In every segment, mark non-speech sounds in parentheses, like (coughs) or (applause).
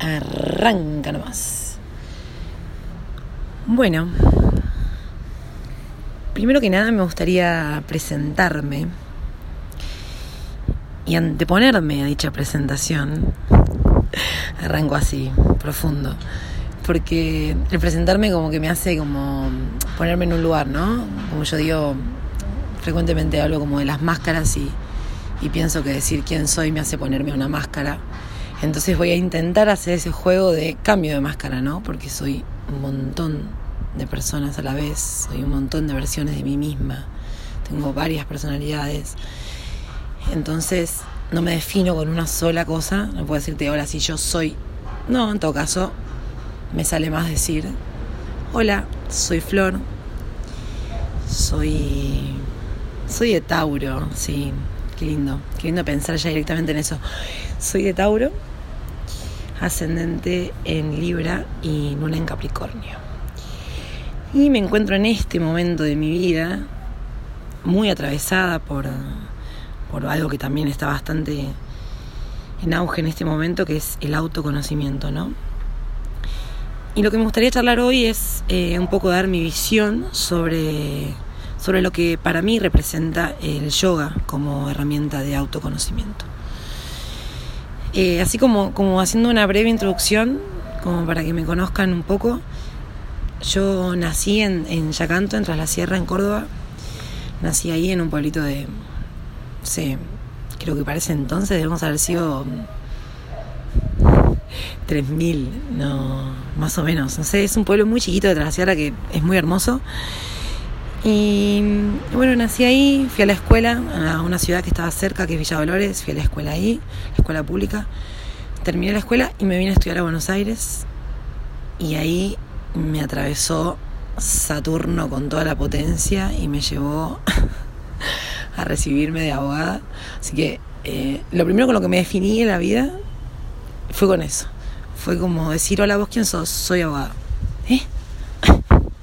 Arranca nomás. Bueno, primero que nada me gustaría presentarme y anteponerme a dicha presentación. Arranco así, profundo. Porque el presentarme como que me hace como ponerme en un lugar, ¿no? Como yo digo, frecuentemente hablo como de las máscaras y, y pienso que decir quién soy me hace ponerme una máscara entonces voy a intentar hacer ese juego de cambio de máscara, ¿no? Porque soy un montón de personas a la vez, soy un montón de versiones de mí misma, tengo varias personalidades. Entonces no me defino con una sola cosa, no puedo decirte hola si yo soy. No, en todo caso me sale más decir hola, soy Flor, soy soy de Tauro, sí, qué lindo, qué lindo pensar ya directamente en eso. Soy de Tauro ascendente en Libra y Luna en Capricornio. Y me encuentro en este momento de mi vida muy atravesada por, por algo que también está bastante en auge en este momento, que es el autoconocimiento, ¿no? Y lo que me gustaría charlar hoy es eh, un poco dar mi visión sobre, sobre lo que para mí representa el yoga como herramienta de autoconocimiento. Eh, así como, como haciendo una breve introducción, como para que me conozcan un poco, yo nací en, en Yacanto, en Tras la Sierra, en Córdoba. Nací ahí en un pueblito de, no sé, creo que parece entonces debemos haber sido 3.000, no, más o menos. No sé, es un pueblo muy chiquito de Tras la Sierra que es muy hermoso. Y bueno, nací ahí, fui a la escuela, a una ciudad que estaba cerca, que es Villa Dolores, fui a la escuela ahí, la escuela pública. Terminé la escuela y me vine a estudiar a Buenos Aires. Y ahí me atravesó Saturno con toda la potencia y me llevó (laughs) a recibirme de abogada. Así que eh, lo primero con lo que me definí en la vida fue con eso. Fue como decir, hola, vos quién sos, soy abogada. ¿Eh?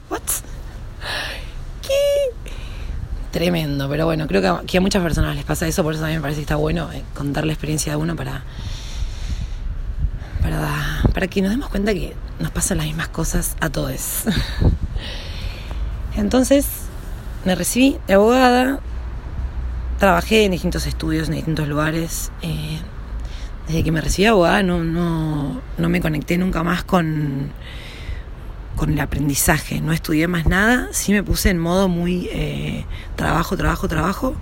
¿What? Tremendo, pero bueno, creo que a, muchas personas les pasa eso, por eso a mí me parece que está bueno eh, contar la experiencia de uno para, para, para que nos demos cuenta que nos pasan las mismas cosas a todos. (laughs) Entonces, me recibí de abogada, trabajé en distintos estudios, en distintos lugares. Eh, desde que me recibí de abogada no, no, no me conecté nunca más con con el aprendizaje, no estudié más nada, sí me puse en modo muy eh, trabajo, trabajo, trabajo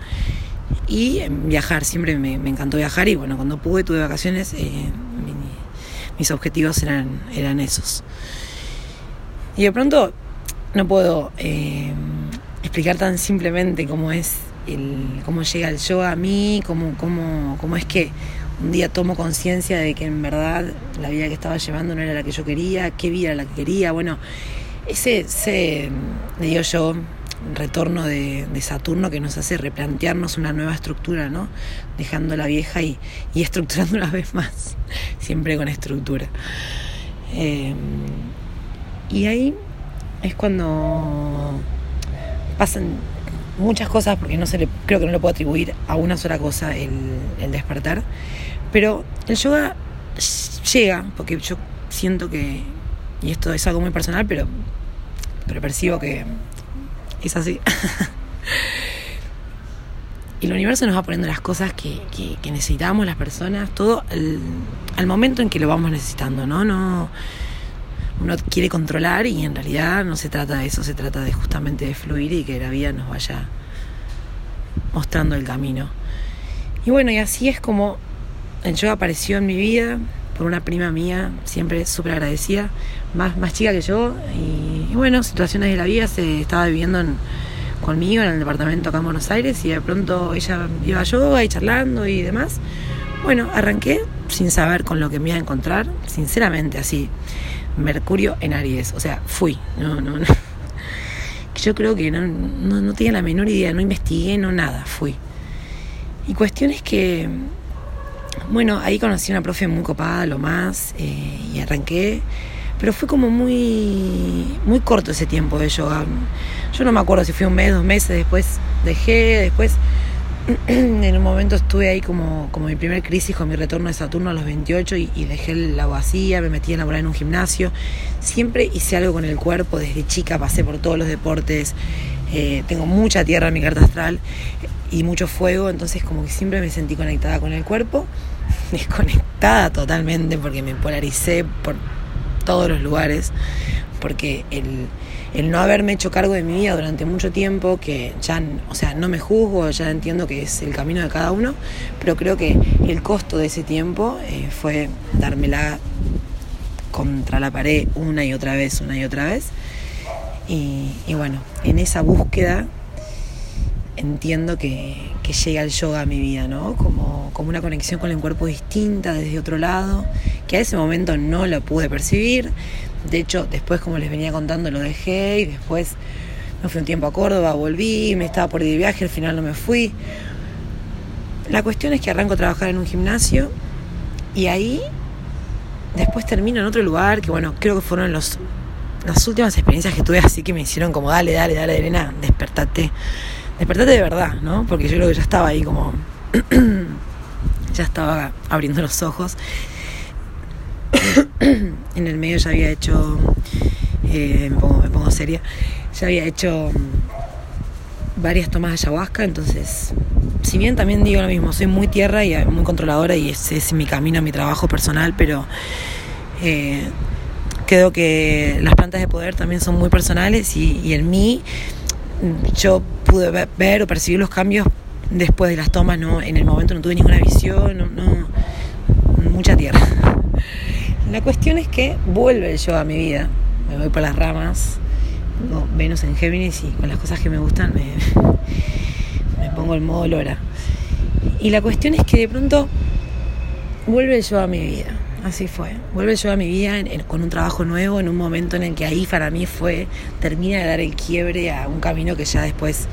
y viajar, siempre me, encantó viajar y bueno, cuando pude, tuve vacaciones, eh, mis objetivos eran, eran esos. Y de pronto no puedo eh, explicar tan simplemente cómo es el, cómo llega el yoga a mí, cómo, cómo, cómo es que un día tomo conciencia de que en verdad la vida que estaba llevando no era la que yo quería, qué vida era la que quería. Bueno, ese, ese le digo yo, retorno de, Saturno que nos hace replantearnos una nueva estructura, ¿no? Dejando la vieja y, estructurando una vez más, siempre con estructura. Eh, y ahí es cuando pasan muchas cosas, porque no se le, creo que no lo puedo atribuir a una sola cosa el, el despertar, pero el yoga llega, porque yo siento que, y esto es algo muy personal, pero, pero percibo que es así. y (laughs) el universo nos va poniendo las cosas que, que, necesitamos las personas, todo al, momento en que lo vamos necesitando, ¿no? No uno quiere controlar y en realidad no se trata de eso, se trata de justamente de fluir y que la vida nos vaya mostrando el camino. Y bueno, y así es como el yoga apareció en mi vida por una prima mía, siempre súper agradecida, más, más chica que yo. Y, bueno, situaciones de la vida, se estaba viviendo conmigo en el departamento acá en Buenos Aires y de pronto ella iba yoga y charlando y demás. Bueno, arranqué sin saber con lo que me iba a encontrar, sinceramente así. Mercurio en Aries, o sea, fui. No, no, no. (laughs) Yo creo que no, no, no tenía la menor idea, no investigué, no nada, fui. Y cuestiones que bueno, ahí conocí a una profe muy copada, lo más, eh, y arranqué. Pero fue como muy, muy corto ese tiempo de yoga. Yo no me acuerdo si fue un mes, dos meses, después dejé, después (clears throat) en un momento estuve ahí como, como mi primer crisis con mi retorno de Saturno a los 28 y, y dejé la vacía, me metí a laborar en un gimnasio. Siempre hice algo con el cuerpo, desde chica pasé por todos los deportes, eh, tengo mucha tierra en mi carta astral y mucho fuego, entonces como que siempre me sentí conectada con el cuerpo, (laughs) desconectada totalmente porque me polaricé por todos los lugares, porque el el no haberme hecho cargo de mi vida durante mucho tiempo, que ya, o sea, no me juzgo, ya entiendo que es el camino de cada uno, pero creo que el costo de ese tiempo eh, fue dármela contra la pared una y otra vez, una y otra vez. Y, bueno, en esa búsqueda entiendo que, que, llega el yoga a mi vida, ¿no? Como, como una conexión con el cuerpo distinta desde otro lado, que a ese momento no lo pude percibir, de hecho, después, como les venía contando, lo dejé y después me fui un tiempo a Córdoba, volví, me estaba por ir de viaje, al final no me fui. La cuestión es que arranco a trabajar en un gimnasio y ahí después termino en otro lugar que, bueno, creo que fueron los, las últimas experiencias que tuve así que me hicieron como, dale, dale, dale, Elena, despertate. Despertate de verdad, ¿no? Porque yo creo que ya estaba ahí como... (clears throat) ya estaba abriendo los ojos (coughs) en el medio ya había hecho, eh, me, pongo, seria, ya había hecho mm, varias tomas de ayahuasca, entonces, si bien también digo lo mismo, soy muy tierra y muy controladora y ese es mi camino, mi trabajo personal, pero eh, creo que las plantas de poder también son muy personales y, en mí mm, yo pude ver, o percibir los cambios después de las tomas, no en el momento no tuve ninguna visión, no mucha tierra. La cuestión es que vuelve el yoga a mi vida. Me voy por las ramas, tengo Venus en Géminis y con las cosas que me gustan me, (laughs) me pongo el modo Lora. Y la cuestión es que de pronto vuelve el yoga a mi vida. Así fue. Vuelve el yoga a mi vida con un trabajo nuevo, en un momento en el que ahí para mí fue, termina de dar el quiebre a un camino que ya después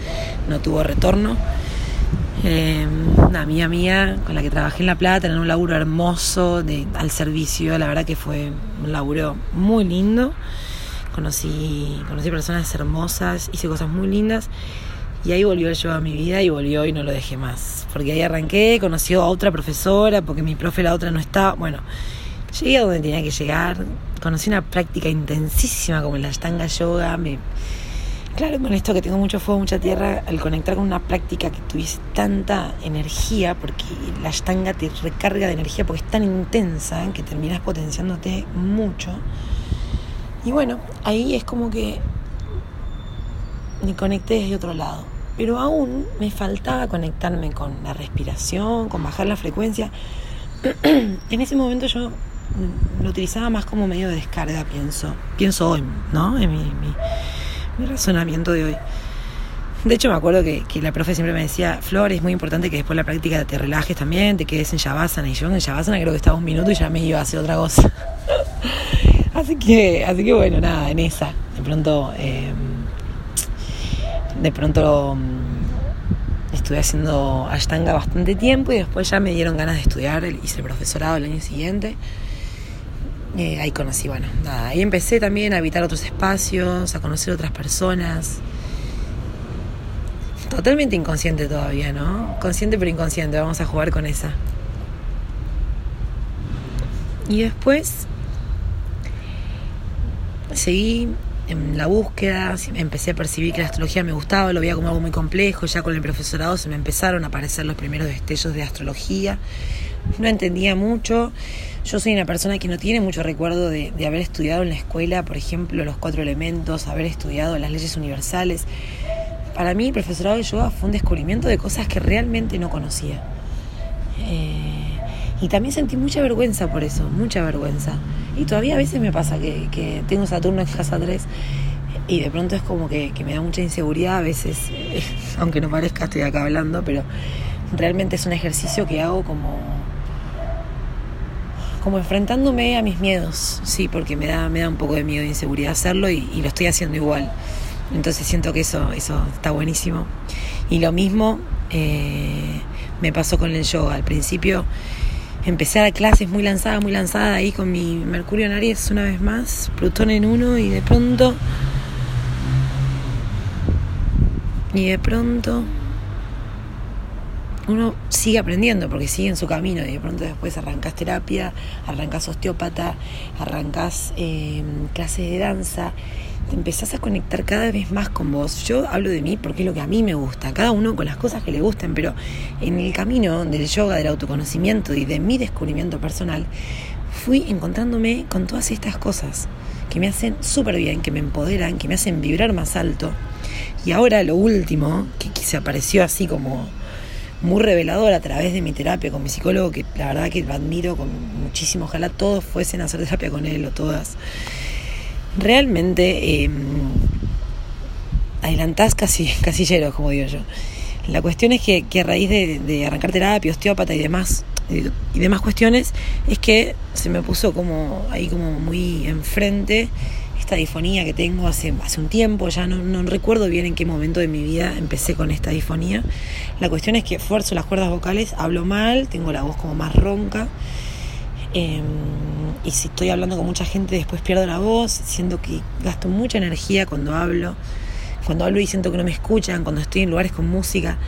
no tuvo retorno. Eh, una amiga mía con la que trabajé en La Plata, en un laburo hermoso de, al servicio, la verdad que fue un laburo muy lindo. Conocí, conocí personas hermosas, hice cosas muy lindas y ahí volvió yoga a mi vida y volvió y no lo dejé más. Porque ahí arranqué, conocí a otra profesora, porque mi profe la otra no estaba. Bueno, llegué a donde tenía que llegar, conocí una práctica intensísima como la Ashtanga Yoga, me Claro, con esto que tengo mucho fuego, mucha tierra, al conectar con una práctica que tuviese tanta energía, porque la ashtanga te recarga de energía porque es tan intensa que terminas potenciándote mucho. Y bueno, ahí es como que me conecté desde otro lado. Pero aún me faltaba conectarme con la respiración, con bajar la frecuencia. (clears throat) en ese momento yo lo utilizaba más como medio de descarga, pienso. Pienso hoy, ¿no? En mi razonamiento de hoy. De hecho, me acuerdo que, la profe siempre me decía, Flor, es muy importante que después de la práctica te relajes también, te quedes en Shavasana. Y yo en Shavasana creo que estaba un minuto y ya me iba a hacer otra cosa. (laughs) así que, así que bueno, nada, en esa. De pronto, em, de pronto mm, estuve haciendo Ashtanga bastante tiempo y después ya me dieron ganas de estudiar, hice el profesorado el año siguiente. Eh, ahí conocí, bueno, nada, ahí empecé también a habitar otros espacios, a conocer otras personas. Totalmente inconsciente todavía, ¿no? Consciente pero inconsciente, vamos a jugar con esa. Y después seguí en la búsqueda, empecé a percibir que la astrología me gustaba, lo veía como algo muy complejo, ya con el profesorado se me empezaron a aparecer los primeros destellos de astrología, no entendía mucho, yo soy una persona que no tiene mucho recuerdo de, haber estudiado en la escuela, por ejemplo, los cuatro elementos, haber estudiado las leyes universales. Para mí, el profesorado de yoga fue un descubrimiento de cosas que realmente no conocía. Eh, y también sentí mucha vergüenza por eso, mucha vergüenza. Y todavía a veces me pasa que, tengo Saturno en casa 3 y de pronto es como que, que me da mucha inseguridad, a veces, (laughs) aunque no parezca, estoy acá hablando, pero realmente es un ejercicio que hago como como enfrentándome a mis miedos, sí, porque me da, me da un poco de miedo e inseguridad hacerlo y, lo estoy haciendo igual. Entonces siento que eso, eso está buenísimo. Y lo mismo eh, me pasó con el yoga. Al principio empecé a dar clases muy lanzada, muy lanzada ahí con mi Mercurio en Aries una vez más, Plutón en uno y de pronto... Y de pronto uno sigue aprendiendo porque sigue en su camino y de pronto después arrancas terapia, arrancas osteópata, arrancas eh, clases de danza, te empezás a conectar cada vez más con vos. Yo hablo de mí porque es lo que a mí me gusta, cada uno con las cosas que le gusten, pero en el camino del yoga, del autoconocimiento y de mi descubrimiento personal, fui encontrándome con todas estas cosas que me hacen súper bien, que me empoderan, que me hacen vibrar más alto. Y ahora lo último, que, se apareció así como muy revelador a través de mi terapia con mi psicólogo, que la verdad que lo admiro con muchísimo. Ojalá todos fuesen a hacer terapia con él o todas. Realmente eh, adelantás casi (laughs) casilleros, como digo yo. La cuestión es que, a raíz de, arrancar terapia, osteópata y demás, y, demás cuestiones, es que se me puso como ahí como muy enfrente esta difonía que tengo hace, hace un tiempo, ya no, no, recuerdo bien en qué momento de mi vida empecé con esta difonía. La cuestión es que fuerzo las cuerdas vocales, hablo mal, tengo la voz como más ronca. Em, y si estoy hablando con mucha gente después pierdo la voz, siento que gasto mucha energía cuando hablo cuando hablo y siento que no me escuchan, cuando estoy en lugares con música.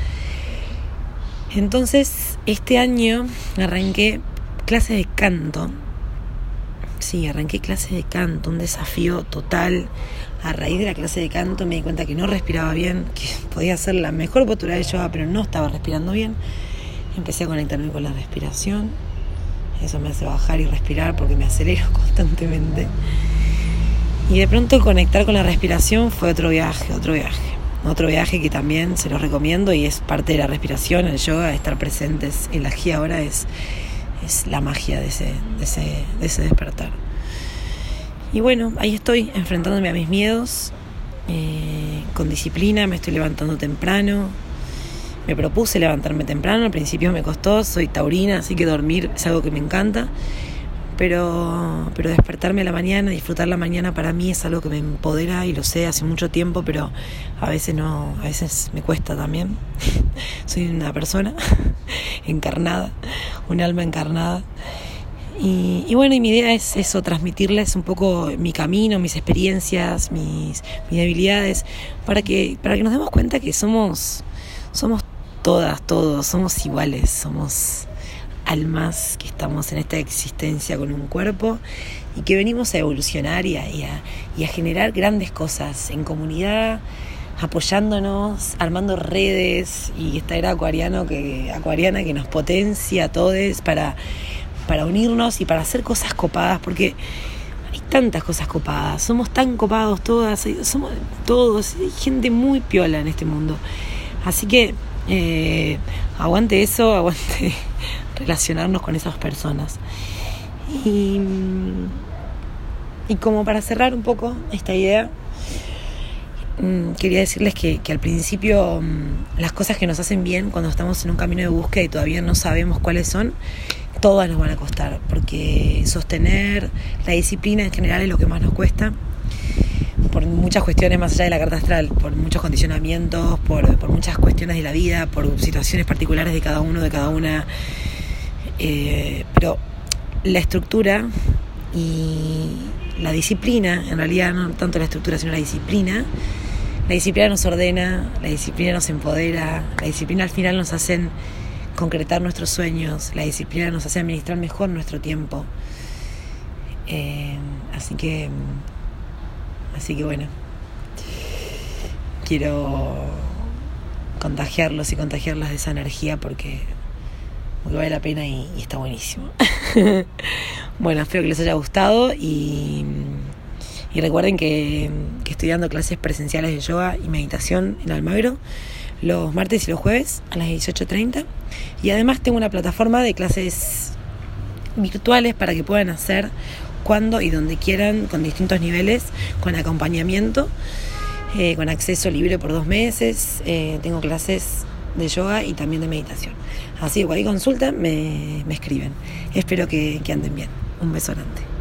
Entonces, este año arranqué clases de canto. Sí, arranqué clases de canto, un desafío total. A raíz de la clase de canto me di cuenta que no respiraba bien, que podía hacer la mejor postura de yoga, pero no estaba respirando bien. Empecé a conectarme con la respiración. Eso me hace bajar y respirar porque me acelero (laughs) constantemente. Y de pronto conectar con la respiración fue otro viaje, otro viaje. Otro viaje que también se los recomiendo y es parte de la respiración, el yoga, estar presentes en la aquí ahora es, es la magia de ese, de, ese, de ese despertar. Y bueno, ahí estoy, enfrentándome a mis miedos, eh, con disciplina, me estoy levantando temprano. Me propuse levantarme temprano, al principio me costó, soy taurina, así que dormir es algo que me encanta pero, pero despertarme a la mañana, disfrutar la mañana para mí es algo que me empodera y lo sé hace mucho tiempo, pero a veces no, a veces me cuesta también. (laughs) Soy una persona (laughs) encarnada, un alma encarnada. Y, bueno, y mi idea es eso, transmitirles un poco mi camino, mis experiencias, mis, mis debilidades, para que, para que nos demos cuenta que somos, somos todas, todos, somos iguales, somos almas que estamos en esta existencia con un cuerpo y que venimos a evolucionar y a, generar grandes cosas en comunidad, apoyándonos, armando redes y esta era acuariano que, acuariana que nos potencia a todos para, para unirnos y para hacer cosas copadas, porque hay tantas cosas copadas, somos tan copados todas, somos todos, hay gente muy piola en este mundo. Así que eh, aguante eso, (laughs) aguante relacionarnos con esas personas. Y, y como para cerrar un poco esta idea, mm, quería decirles que, que, al principio mm, las cosas que nos hacen bien cuando estamos en un camino de búsqueda y todavía no sabemos cuáles son, todas nos van a costar, porque sostener la disciplina en general es lo que más nos cuesta por muchas cuestiones más allá de la carta astral, por muchos condicionamientos, por, por muchas cuestiones de la vida, por situaciones particulares de cada uno, de cada una. Eh, pero la estructura y la disciplina, en realidad no tanto la estructura, sino la disciplina, la disciplina nos ordena, la disciplina nos empodera, la disciplina al final nos hace concretar nuestros sueños, la disciplina nos hace administrar mejor nuestro tiempo. Eh, así que Así que bueno, quiero contagiarlos y contagiarlas de esa energía porque, vale la pena y, está buenísimo. (laughs) bueno, espero que les haya gustado y, recuerden que, que, estoy dando clases presenciales de yoga y meditación en Almagro los martes y los jueves a las 18.30 y además tengo una plataforma de clases virtuales para que puedan hacer cuando y donde quieran, con distintos niveles, con acompañamiento, eh, con acceso libre por dos meses. Eh, tengo clases de yoga y también de meditación. Así que cualquier consulta me, me escriben. Espero que, que anden bien. Un beso grande.